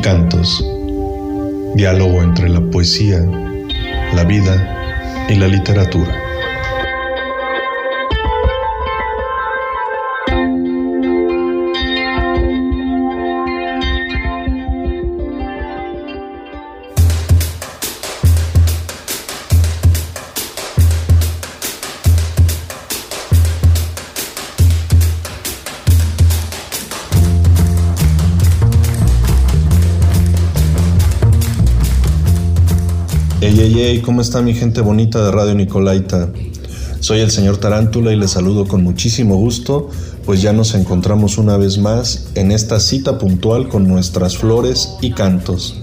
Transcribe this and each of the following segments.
cantos. Diálogo entre la poesía, la vida y la literatura. ¿Cómo está mi gente bonita de Radio Nicolaita? Soy el señor Tarántula y les saludo con muchísimo gusto, pues ya nos encontramos una vez más en esta cita puntual con nuestras flores y cantos.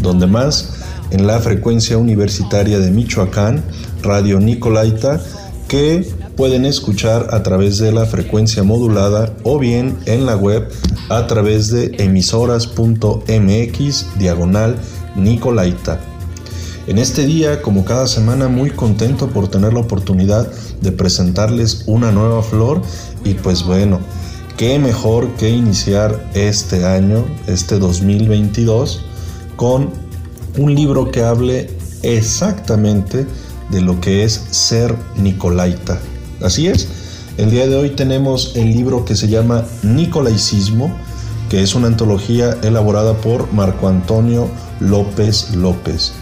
Donde más, en la frecuencia universitaria de Michoacán, Radio Nicolaita, que pueden escuchar a través de la frecuencia modulada o bien en la web a través de emisoras.mx diagonal Nicolaita. En este día, como cada semana, muy contento por tener la oportunidad de presentarles una nueva flor y pues bueno, qué mejor que iniciar este año, este 2022, con un libro que hable exactamente de lo que es ser Nicolaita. Así es, el día de hoy tenemos el libro que se llama Nicolaicismo, que es una antología elaborada por Marco Antonio López López.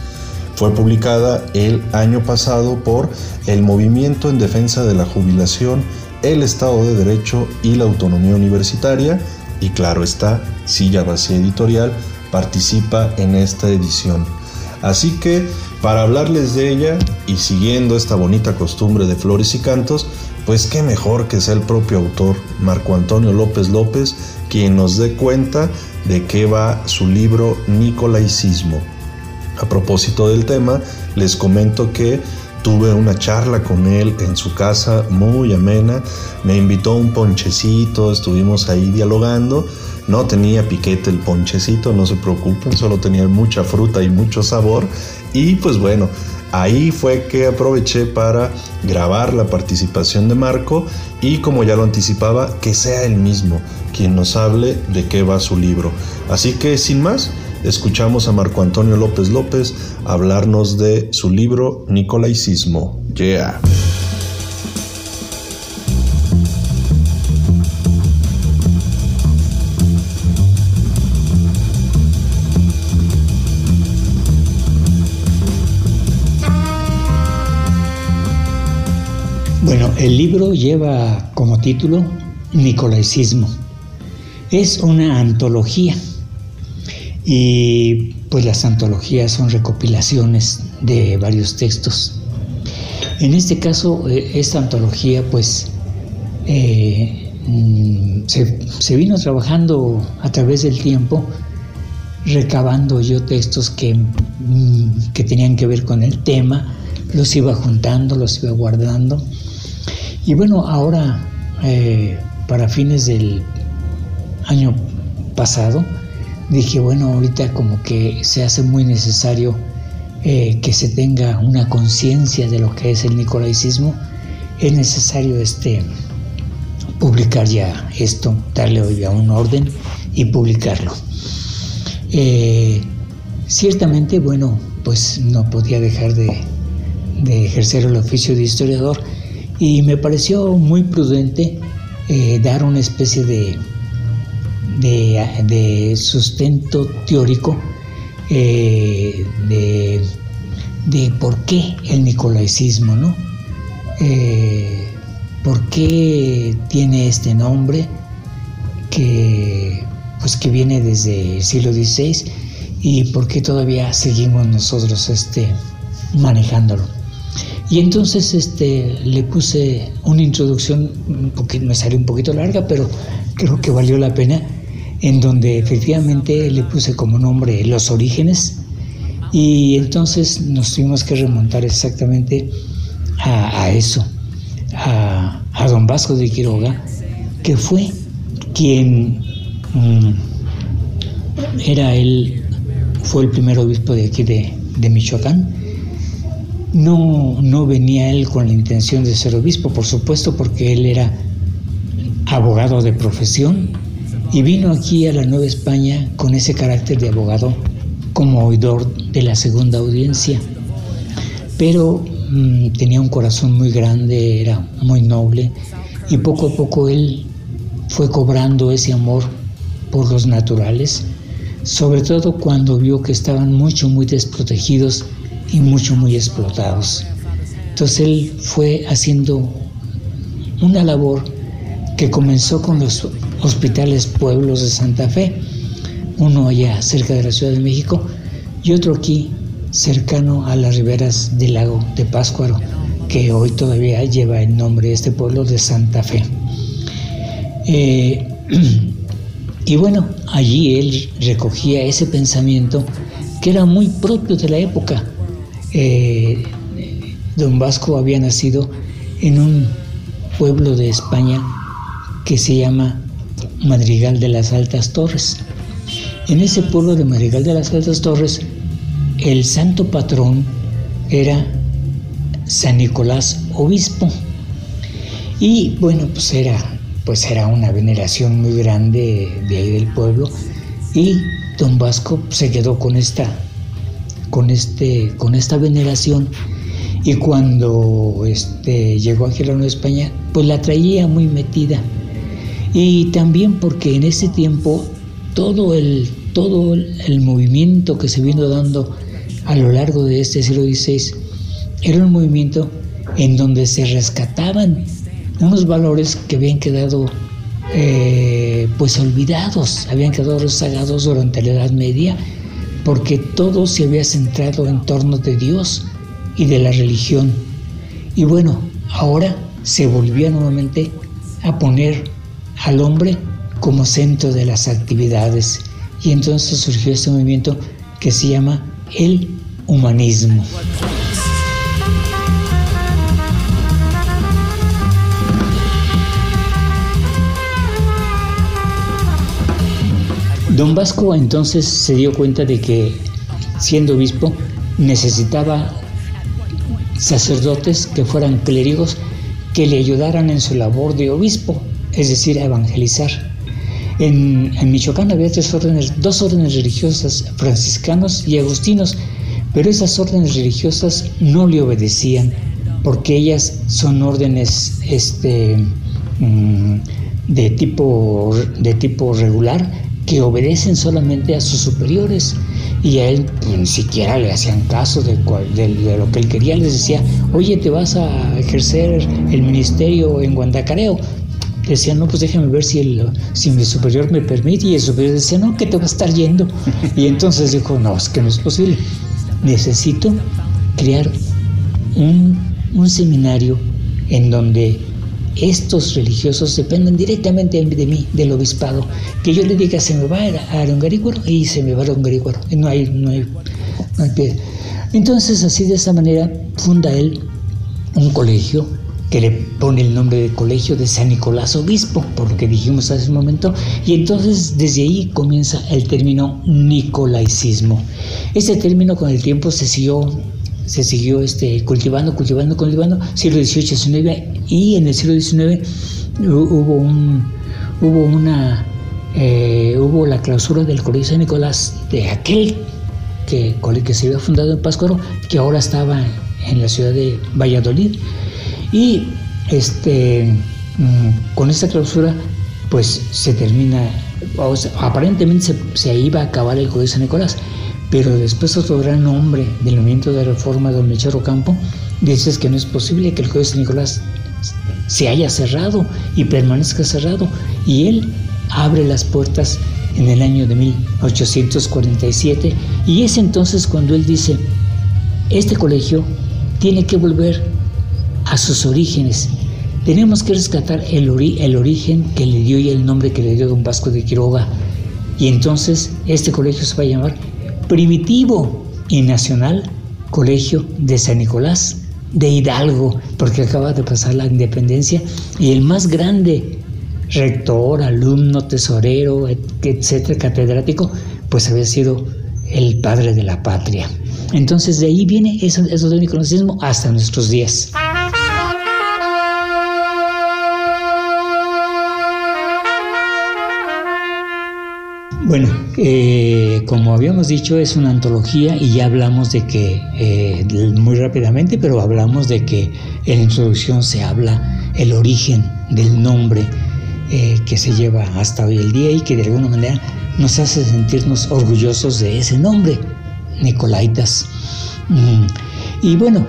Fue publicada el año pasado por el Movimiento en Defensa de la Jubilación, el Estado de Derecho y la Autonomía Universitaria y claro está, Silla Vacía Editorial participa en esta edición. Así que para hablarles de ella y siguiendo esta bonita costumbre de flores y cantos, pues qué mejor que sea el propio autor, Marco Antonio López López, quien nos dé cuenta de qué va su libro Nicolaicismo. A propósito del tema, les comento que tuve una charla con él en su casa muy amena, me invitó un ponchecito, estuvimos ahí dialogando, no tenía piquete el ponchecito, no se preocupen, solo tenía mucha fruta y mucho sabor. Y pues bueno, ahí fue que aproveché para grabar la participación de Marco y como ya lo anticipaba, que sea él mismo quien nos hable de qué va su libro. Así que sin más, escuchamos a Marco Antonio López López hablarnos de su libro Nicolaicismo. Yeah. Bueno, el libro lleva como título Nicolaicismo. Es una antología y pues las antologías son recopilaciones de varios textos. En este caso, eh, esta antología pues eh, mm, se, vino trabajando a través del tiempo, recabando yo textos que, mm, que tenían que ver con el tema, los iba juntando, los iba guardando. Y bueno, ahora, eh, para fines del año pasado, dije, bueno, ahorita como que se hace muy necesario eh, que se tenga una conciencia de lo que es el nicolaicismo, es necesario este, publicar ya esto, darle ya un orden y publicarlo. Eh, ciertamente, bueno, pues no podía dejar de, ejercer el oficio de historiador y me pareció muy prudente eh, dar una especie de de, sustento teórico eh, de, por qué el nicolaicismo, ¿no? Eh, ¿Por qué tiene este nombre que, pues, que viene desde el siglo XVI y por qué todavía seguimos nosotros este, manejándolo? Y entonces este, le puse una introducción, porque me salió un poquito larga, pero creo que valió la pena, en donde efectivamente le puse como nombre Los Orígenes y entonces nos tuvimos que remontar exactamente a, eso, a, don Vasco de Quiroga, que fue quien mm, era él, fue el primer obispo de aquí de, Michoacán. No, no venía él con la intención de ser obispo, por supuesto, porque él era abogado de profesión, y vino aquí a la Nueva España con ese carácter de abogado como oidor de la segunda audiencia. Pero mm, tenía un corazón muy grande, era muy noble y poco a poco él fue cobrando ese amor por los naturales, sobre todo cuando vio que estaban mucho, muy desprotegidos y mucho, muy explotados. Entonces él fue haciendo una labor que comenzó con los hospitales pueblos de Santa Fe, uno allá cerca de la Ciudad de México y otro aquí cercano a las riberas del lago de Páscuaro, que hoy todavía lleva el nombre de este pueblo de Santa Fe. Eh, y bueno, allí él recogía ese pensamiento que era muy propio de la época. Eh, don Vasco había nacido en un pueblo de España que se llama Madrigal de las Altas Torres. En ese pueblo de Madrigal de las Altas Torres, el santo patrón era San Nicolás Obispo. Y bueno, pues era, pues era una veneración muy grande de ahí del pueblo. Y don Vasco se quedó con esta, con este, con esta veneración. Y cuando este, llegó a la Nueva España, pues la traía muy metida y también porque en ese tiempo todo el, todo el movimiento que se vino dando a lo largo de este siglo XVI era un movimiento en donde se rescataban unos valores que habían quedado eh, pues olvidados, habían quedado rezagados durante la Edad Media, porque todo se había centrado en torno de Dios y de la religión. Y bueno, ahora se volvía nuevamente a poner al hombre como centro de las actividades. Y entonces surgió este movimiento que se llama el humanismo. Don Vasco entonces se dio cuenta de que, siendo obispo, necesitaba sacerdotes que fueran clérigos que le ayudaran en su labor de obispo, es decir, a evangelizar. En, Michoacán había tres órdenes, dos órdenes religiosas, franciscanos y agustinos, pero esas órdenes religiosas no le obedecían, porque ellas son órdenes este, mm, de, tipo, de tipo regular que obedecen solamente a sus superiores y a él ni siquiera le hacían caso de, de, lo que él quería, les decía, oye, te vas a ejercer el ministerio en Guandacareo, decía, no, pues déjame ver si, el, si mi superior me permite. Y el superior decía, no, que te va a estar yendo. Y entonces dijo, no, es que no es posible. Necesito crear un, un seminario en donde estos religiosos dependen directamente de mí, del obispado. Que yo le diga, se me va a Arongarícuaro y se me va a Arongarícuaro. No hay, no hay, no hay pie. Entonces, así de esa manera, funda él un colegio que le pone el nombre de colegio de San Nicolás Obispo, por lo que dijimos hace un momento, y entonces desde ahí comienza el término nicolaicismo. Este término con el tiempo se siguió, se siguió este, cultivando, cultivando, cultivando, siglo XVIII, XIX, y en el siglo XIX hubo, un, hubo una... Eh, hubo la clausura del Colegio San Nicolás de aquel que, que se había fundado en Páscuaro, que ahora estaba en la ciudad de Valladolid, y este, mm, con esta clausura, pues se termina, aparentemente se, iba a acabar el Código de San Nicolás, pero después otro gran hombre del movimiento de reforma, don Mechero Campo, dice que no es posible que el Código de San Nicolás se haya cerrado y permanezca cerrado. Y él abre las puertas en el año de 1847 y es entonces cuando él dice, este colegio tiene que volver a sus orígenes. Tenemos que rescatar el, el origen que le dio y el nombre que le dio don Vasco de Quiroga. Y entonces este colegio se va a llamar Primitivo y Nacional Colegio de San Nicolás de Hidalgo, porque acaba de pasar la independencia y el más grande rector, alumno, tesorero, etcétera, catedrático, pues había sido el padre de la patria. Entonces de ahí viene eso, eso del nicolásismo hasta nuestros días. Bueno, eh, como habíamos dicho, es una antología y ya hablamos de que, eh, muy rápidamente, pero hablamos de que en la introducción se habla el origen del nombre eh, que se lleva hasta hoy el día y que de alguna manera nos hace sentirnos orgullosos de ese nombre, Nicolaitas. Mm, y bueno,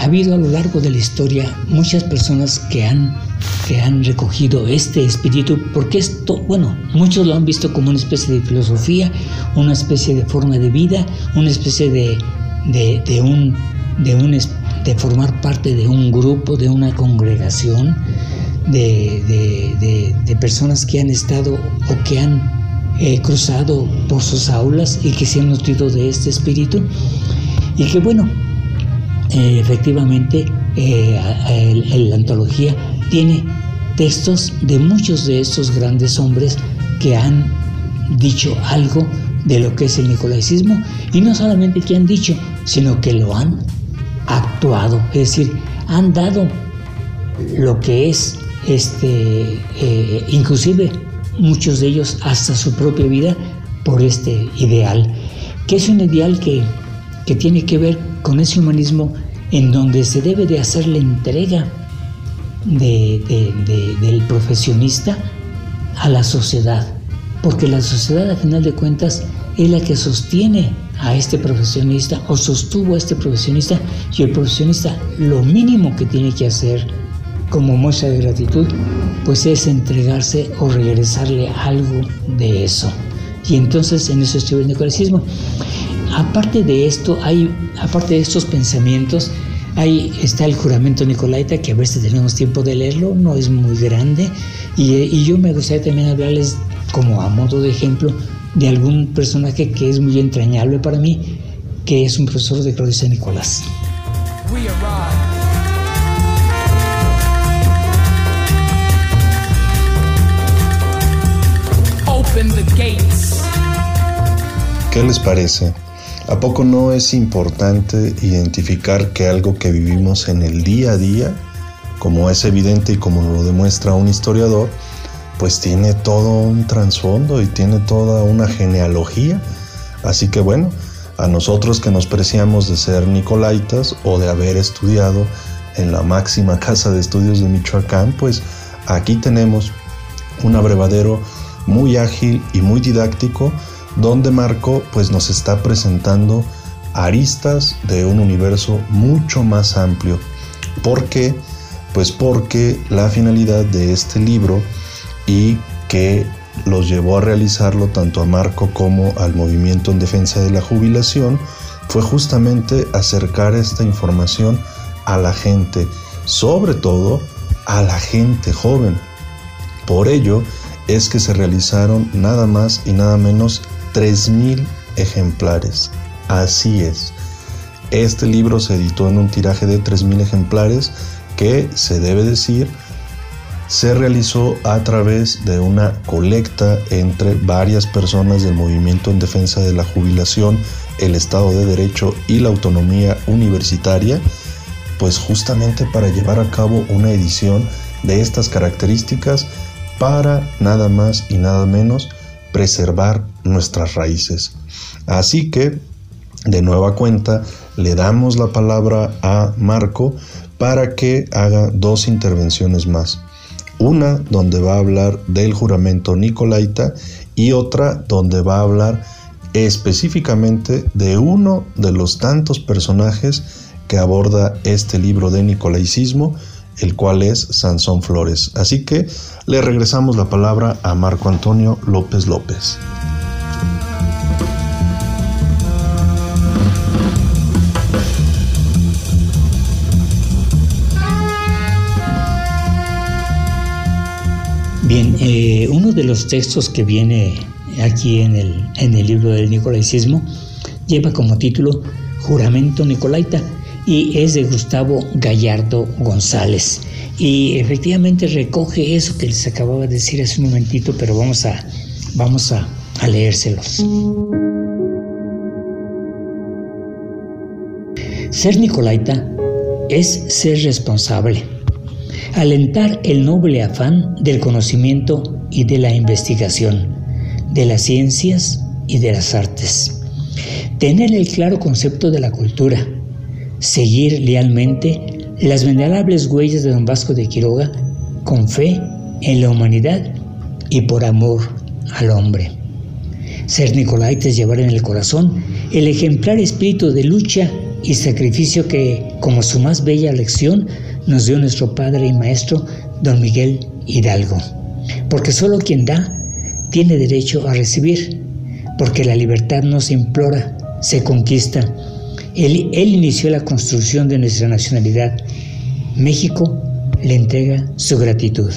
ha habido a lo largo de la historia muchas personas que han que han recogido este espíritu, porque esto, bueno, muchos lo han visto como una especie de filosofía, una especie de forma de vida, una especie de, de, un, de, un, de formar parte de un grupo, de una congregación, de, de personas que han estado o que han eh, cruzado por sus aulas y que se han nutrido de este espíritu, y que bueno, eh, efectivamente eh, la antología tiene textos de muchos de estos grandes hombres que han dicho algo de lo que es el nicolaicismo y no solamente que han dicho, sino que lo han actuado, es decir, han dado lo que es este, eh, inclusive muchos de ellos hasta su propia vida por este ideal, que es un ideal que, que tiene que ver con ese humanismo en donde se debe de hacer la entrega del profesionista a la sociedad, porque la sociedad a final de cuentas es la que sostiene a este profesionista o sostuvo a este profesionista y el profesionista lo mínimo que tiene que hacer como muestra de gratitud pues es entregarse o regresarle algo de eso. Y entonces en eso estuvo el neoclasicismo aparte de esto hay aparte de estos pensamientos Ahí está el juramento Nicolaita, que a veces tenemos tiempo de leerlo, no es muy grande. Y, yo me gustaría también hablarles, como a modo de ejemplo, de algún personaje que es muy entrañable para mí, que es un profesor de Claudio San Nicolás. ¿Qué les parece? ¿A poco no es importante identificar que algo que vivimos en el día a día, como es evidente y como lo demuestra un historiador, pues tiene todo un trasfondo y tiene toda una genealogía? Así que bueno, a nosotros que nos preciamos de ser nicolaitas o de haber estudiado en la máxima casa de estudios de Michoacán, pues aquí tenemos un abrevadero muy ágil y muy didáctico donde Marco pues nos está presentando aristas de un universo mucho más amplio. ¿Por qué? Pues porque la finalidad de este libro y que los llevó a realizarlo tanto a Marco como al movimiento en defensa de la jubilación fue justamente acercar esta información a la gente, sobre todo a la gente joven. Por ello es que se realizaron nada más y nada menos 3.000 ejemplares. Así es. Este libro se editó en un tiraje de 3.000 ejemplares que, se debe decir, se realizó a través de una colecta entre varias personas del movimiento en defensa de la jubilación, el Estado de Derecho y la autonomía universitaria, pues justamente para llevar a cabo una edición de estas características para nada más y nada menos preservar nuestras raíces. Así que, de nueva cuenta, le damos la palabra a Marco para que haga dos intervenciones más. Una donde va a hablar del juramento nicolaita y otra donde va a hablar específicamente de uno de los tantos personajes que aborda este libro de nicolaicismo, el cual es Sansón Flores. Así que le regresamos la palabra a Marco Antonio López López. Bien, eh, uno de los textos que viene aquí en el, en el libro del Nicolaicismo lleva como título Juramento Nicolaita y es de Gustavo Gallardo González. Y efectivamente recoge eso que les acababa de decir hace un momentito, pero vamos a, vamos a, a leérselos. Ser Nicolaita es ser responsable, alentar el noble afán del conocimiento y de la investigación, de las ciencias y de las artes. Tener el claro concepto de la cultura, seguir lealmente las venerables huellas de don Vasco de Quiroga con fe en la humanidad y por amor al hombre. Ser Nicolaites llevar en el corazón el ejemplar espíritu de lucha y sacrificio que, como su más bella lección, nos dio nuestro padre y maestro, don Miguel Hidalgo. Porque solo quien da tiene derecho a recibir, porque la libertad no se implora, se conquista. Él, inició la construcción de nuestra nacionalidad. México le entrega su gratitud.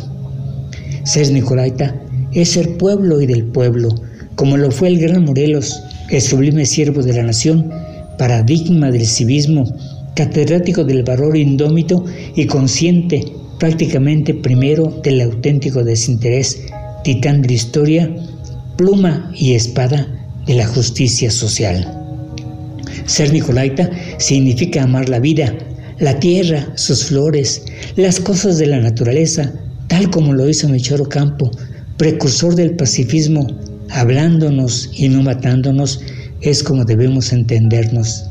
Ser Nicolaita es ser pueblo y del pueblo, como lo fue el gran Morelos, el sublime siervo de la nación, paradigma del civismo, catedrático del valor indómito y consciente prácticamente primero del auténtico desinterés, titán de la historia, pluma y espada de la justicia social. Ser Nicolaita significa amar la vida, la tierra, sus flores, las cosas de la naturaleza, tal como lo hizo Mechoro Campo, precursor del pacifismo, hablándonos y no matándonos, es como debemos entendernos.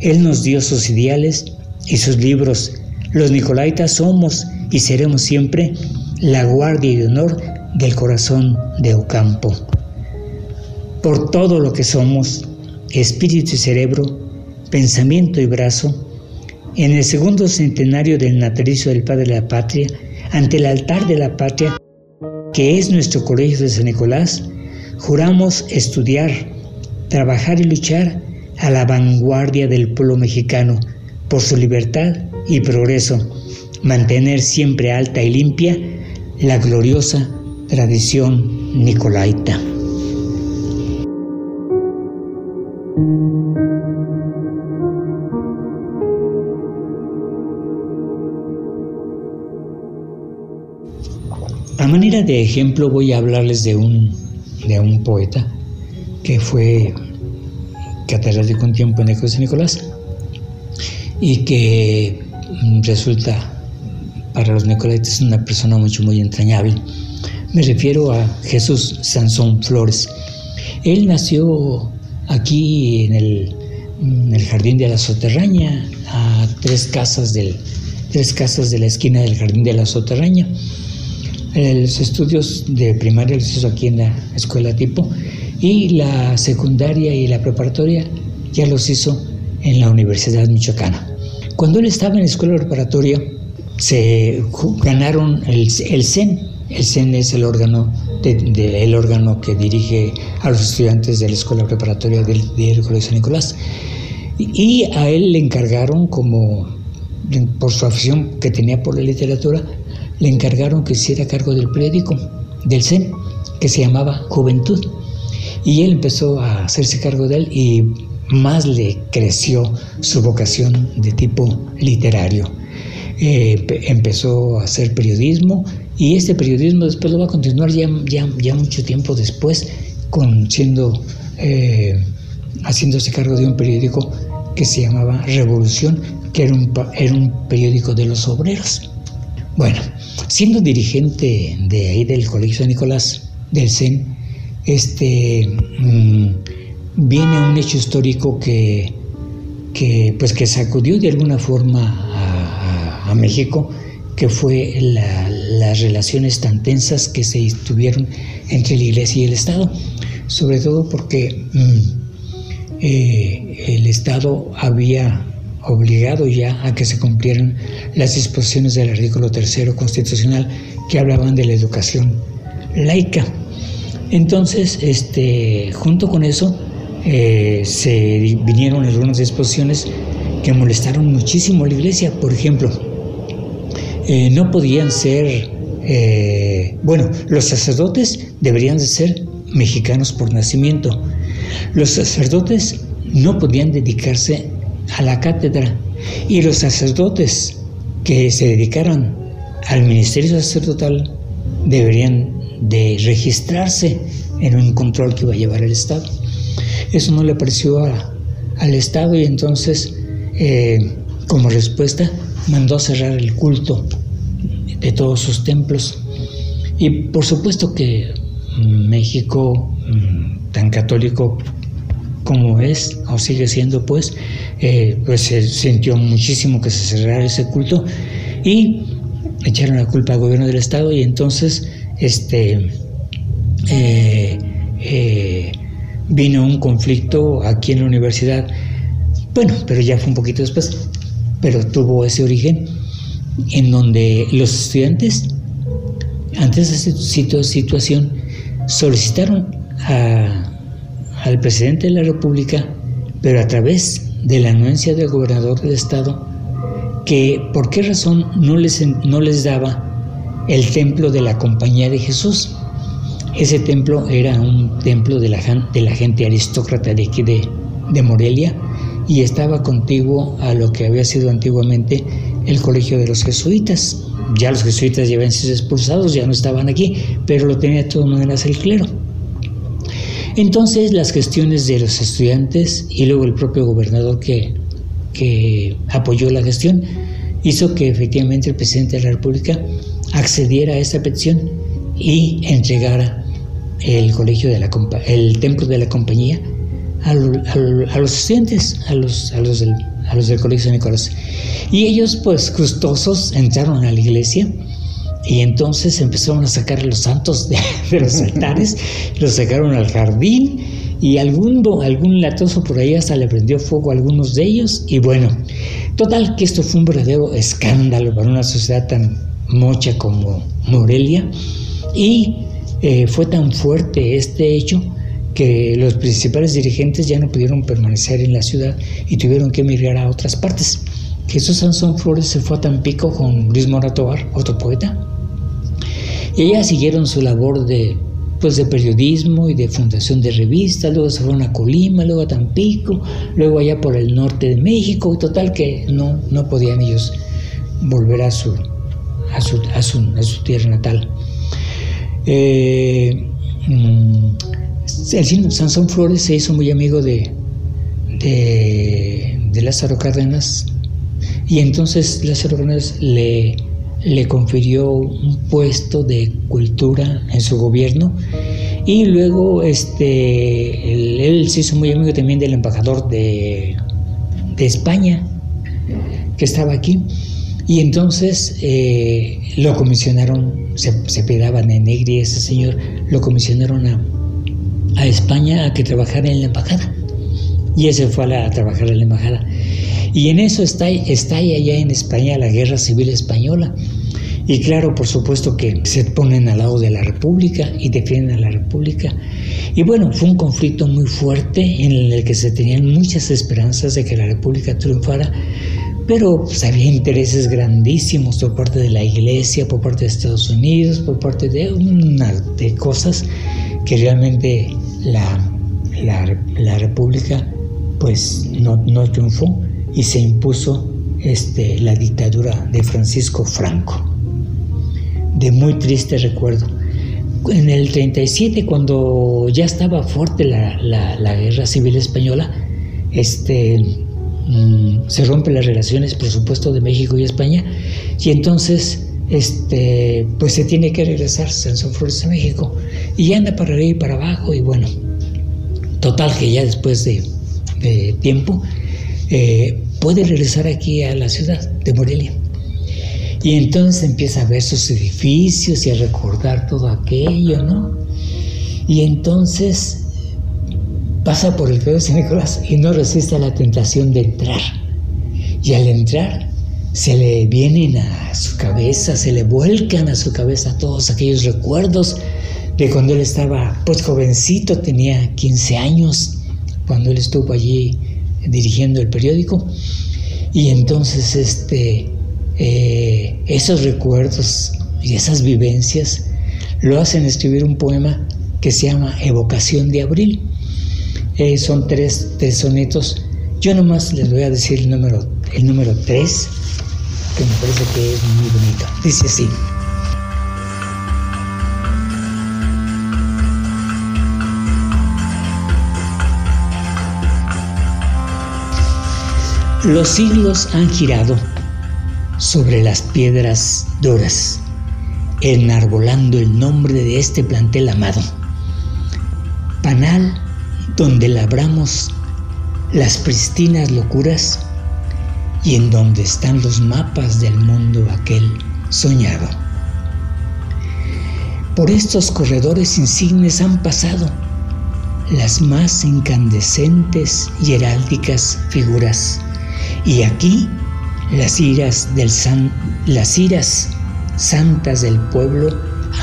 Él nos dio sus ideales y sus libros. Los Nicolaitas somos y seremos siempre la guardia y honor del corazón de Ocampo. Por todo lo que somos, espíritu y cerebro, pensamiento y brazo, en el segundo centenario del natalicio del Padre de la Patria, ante el altar de la patria, que es nuestro colegio de San Nicolás, juramos estudiar, trabajar y luchar a la vanguardia del pueblo mexicano por su libertad y progreso, mantener siempre alta y limpia la gloriosa tradición nicolaita. Manera de ejemplo voy a hablarles de un, de un poeta que fue catedrático un tiempo en el de Nicolás y que resulta para los nicolaites una persona mucho muy entrañable. Me refiero a Jesús Sansón Flores. Él nació aquí en el, en el jardín de la Soterraña, a tres casas, del, tres casas de la esquina del jardín de la Soterraña. Los estudios de primaria los hizo aquí en la escuela tipo y la secundaria y la preparatoria ya los hizo en la Universidad Michoacana. Cuando él estaba en la escuela preparatoria, se ganaron el, el CEN. El CEN es el órgano, de, el órgano que dirige a los estudiantes de la escuela preparatoria del, del Colegio San Nicolás. Y a él le encargaron, como por su afición que tenía por la literatura, le encargaron que hiciera cargo del periódico del CEN, que se llamaba Juventud. Y él empezó a hacerse cargo de él y más le creció su vocación de tipo literario. Eh, empezó a hacer periodismo y este periodismo después lo va a continuar ya, ya, ya mucho tiempo después con siendo eh, haciéndose cargo de un periódico que se llamaba Revolución, que era un, era un periódico de los obreros. Bueno, siendo dirigente de ahí del Colegio de Nicolás, del CEN, este, mm, viene un hecho histórico que, que, pues que sacudió de alguna forma a, México, que fue las relaciones tan tensas que se tuvieron entre la Iglesia y el Estado, sobre todo porque mm, eh, el Estado había obligado ya a que se cumplieran las disposiciones del artículo tercero constitucional que hablaban de la educación laica. Entonces, este, junto con eso, eh, se vinieron algunas disposiciones que molestaron muchísimo a la iglesia. Por ejemplo, eh, no podían ser, eh, bueno, los sacerdotes deberían de ser mexicanos por nacimiento. Los sacerdotes no podían dedicarse a la cátedra y los sacerdotes que se dedicaran al ministerio sacerdotal deberían de registrarse en un control que iba a llevar el Estado. Eso no le pareció al Estado y entonces, eh, como respuesta, mandó cerrar el culto de todos sus templos. Y por supuesto que México tan católico como es o sigue siendo, pues, eh, pues se sintió muchísimo que se cerrara ese culto y echaron la culpa al gobierno del estado y entonces este eh, eh, vino un conflicto aquí en la universidad. Bueno pero ya fue un poquito después pero tuvo ese origen en donde los estudiantes ante esa situación solicitaron al presidente de la república pero a través de la anuencia del gobernador del estado que por qué razón no les, no les daba el templo de la Compañía de Jesús. Ese templo era un templo de la, de la gente aristócrata de aquí de, de Morelia y estaba contiguo a lo que había sido antiguamente el colegio de los jesuitas. Ya los jesuitas ya habían sido expulsados, ya no estaban aquí, pero lo tenía de todas maneras el clero. Entonces las gestiones de los estudiantes y luego el propio gobernador que que apoyó la gestión, hizo que efectivamente el presidente de la República accediera a esa petición y entregara el colegio de la el templo de la compañía a, los estudiantes, a los, a los, del, a los del colegio de Nicolás. Y ellos, pues gustosos, entraron a la iglesia y entonces empezaron a sacar los santos de, de los altares, los sacaron al jardín y algún, algún latoso por ahí hasta le prendió fuego a algunos de ellos. Y bueno, total que esto fue un verdadero escándalo para una sociedad tan mocha como Morelia. Y eh, fue tan fuerte este hecho que los principales dirigentes ya no pudieron permanecer en la ciudad y tuvieron que emigrar a otras partes. Jesús Sansón Flores se fue a Tampico con Luis Moratobar, otro poeta, y ellas siguieron su labor de pues de periodismo y de fundación de revistas, luego se fueron a Colima, luego a Tampico, luego allá por el norte de México, y total que no, no podían ellos volver a su, a su, a su, tierra natal. Eh, mm, Sansón Flores se hizo muy amigo de, de, de Lázaro Cárdenas. Y entonces Lázaro Cárdenas le le confirió un puesto de cultura en su gobierno y luego este, él, se hizo muy amigo también del embajador de, España que estaba aquí. Y entonces eh, lo comisionaron, se, se pedaban en Negri ese señor, lo comisionaron a, a, España a que trabajara en la embajada. Y ese fue a, a trabajar en la embajada y en eso está, está allá en España la guerra civil española. Y claro, por supuesto que se ponen al lado de la República y defienden a la República. Y bueno, fue un conflicto muy fuerte en el que se tenían muchas esperanzas de que la República triunfara, pero pues, había intereses grandísimos por parte de la Iglesia, por parte de Estados Unidos, por parte de una de cosas que realmente la, la, República pues no, no triunfó y se impuso este, la dictadura de Francisco Franco, de muy triste recuerdo. En el 37, cuando ya estaba fuerte la, guerra civil española, este, mm, se rompen las relaciones, por supuesto, de México y España, y entonces este, pues se tiene que regresar Sansón Flores a México, y anda para arriba y para abajo, y bueno, total que ya después de, de tiempo, eh, puede regresar aquí a la ciudad de Morelia. Y entonces empieza a ver sus edificios y a recordar todo aquello, ¿no? Y entonces pasa por el feo de San Nicolás y no resiste a la tentación de entrar. Y al entrar se le vienen a su cabeza, se le vuelcan a su cabeza todos aquellos recuerdos de cuando él estaba, pues jovencito, tenía 15 años, cuando él estuvo allí dirigiendo el periódico. Y entonces este, eh, esos recuerdos y esas vivencias lo hacen escribir un poema que se llama Evocación de Abril. Eh, son tres, tres, sonetos. Yo nomás les voy a decir el número, el número tres, que me parece que es muy bonito. Dice así. Los siglos han girado sobre las piedras duras, enarbolando el nombre de este plantel amado. panal donde labramos las pristinas locuras y en donde están los mapas del mundo aquel soñado. Por estos corredores insignes han pasado las más incandescentes y heráldicas figuras, y aquí las iras, del san, las iras santas del pueblo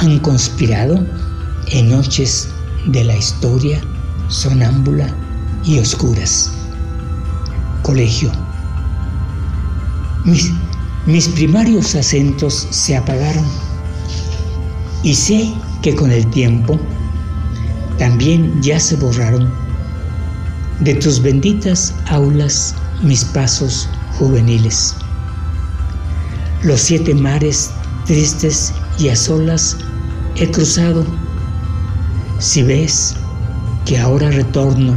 han conspirado en noches de la historia sonámbula y oscuras. Colegio. Mis, mis primarios acentos se apagaron y sé que con el tiempo también ya se borraron de tus benditas aulas mis pasos juveniles. Los siete mares tristes y a solas he cruzado. Si ves que ahora retorno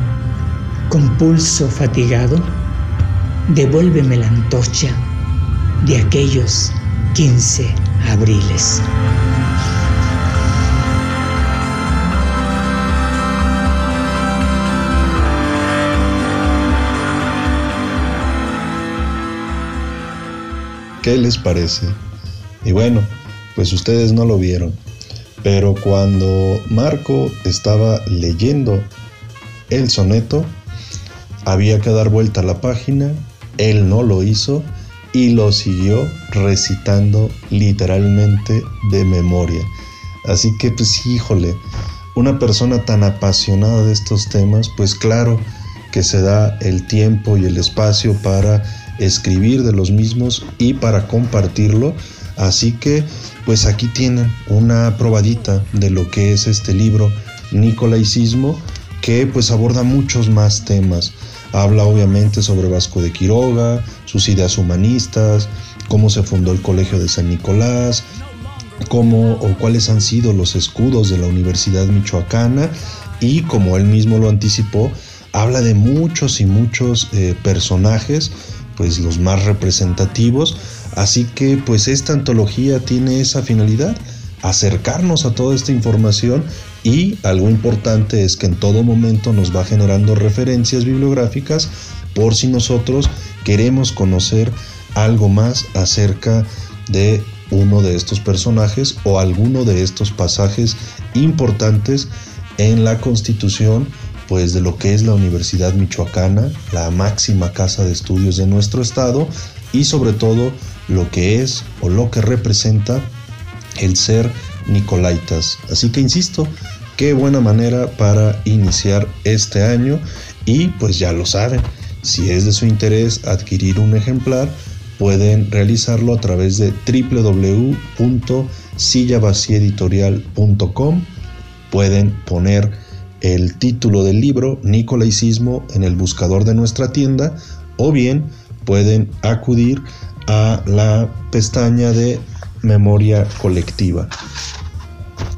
con pulso fatigado, devuélveme la antorcha de aquellos quince abriles. ¿Qué les parece? Y bueno, pues ustedes no lo vieron, pero cuando Marco estaba leyendo el soneto, había que dar vuelta a la página, él no lo hizo y lo siguió recitando literalmente de memoria. Así que pues híjole, una persona tan apasionada de estos temas, pues claro que se da el tiempo y el espacio para escribir de los mismos y para compartirlo. Así que pues aquí tienen una probadita de lo que es este libro Nicolaicismo que pues aborda muchos más temas. Habla obviamente sobre Vasco de Quiroga, sus ideas humanistas, cómo se fundó el Colegio de San Nicolás, cómo o cuáles han sido los escudos de la Universidad Michoacana y como él mismo lo anticipó, habla de muchos y muchos eh, personajes pues los más representativos. Así que pues esta antología tiene esa finalidad, acercarnos a toda esta información y algo importante es que en todo momento nos va generando referencias bibliográficas por si nosotros queremos conocer algo más acerca de uno de estos personajes o alguno de estos pasajes importantes en la constitución pues de lo que es la Universidad Michoacana, la máxima casa de estudios de nuestro estado y sobre todo lo que es o lo que representa el ser Nicolaitas. Así que insisto, qué buena manera para iniciar este año y pues ya lo saben, si es de su interés adquirir un ejemplar, pueden realizarlo a través de www.sillavacieditorial.com. Pueden poner el título del libro Nicolaicismo en el buscador de nuestra tienda o bien pueden acudir a la pestaña de memoria colectiva.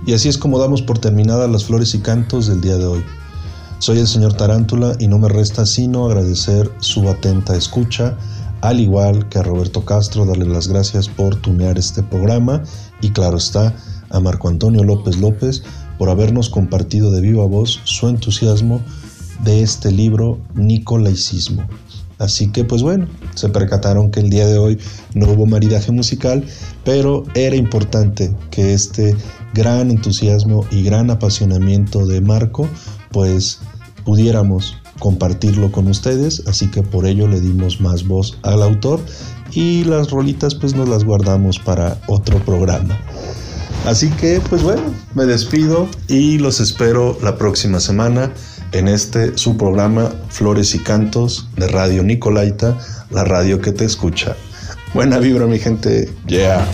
Y así es como damos por terminadas las flores y cantos del día de hoy. Soy el señor Tarántula y no me resta sino agradecer su atenta escucha, al igual que a Roberto Castro darle las gracias por tunear este programa y claro está a Marco Antonio López López por habernos compartido de viva voz su entusiasmo de este libro Nicolaicismo. Así que pues bueno, se percataron que el día de hoy no hubo maridaje musical, pero era importante que este gran entusiasmo y gran apasionamiento de Marco pues pudiéramos compartirlo con ustedes, así que por ello le dimos más voz al autor y las rolitas pues nos las guardamos para otro programa. Así que, pues bueno, me despido y los espero la próxima semana en este su programa Flores y Cantos de Radio Nicolaita, la radio que te escucha. Buena vibra, mi gente. Yeah.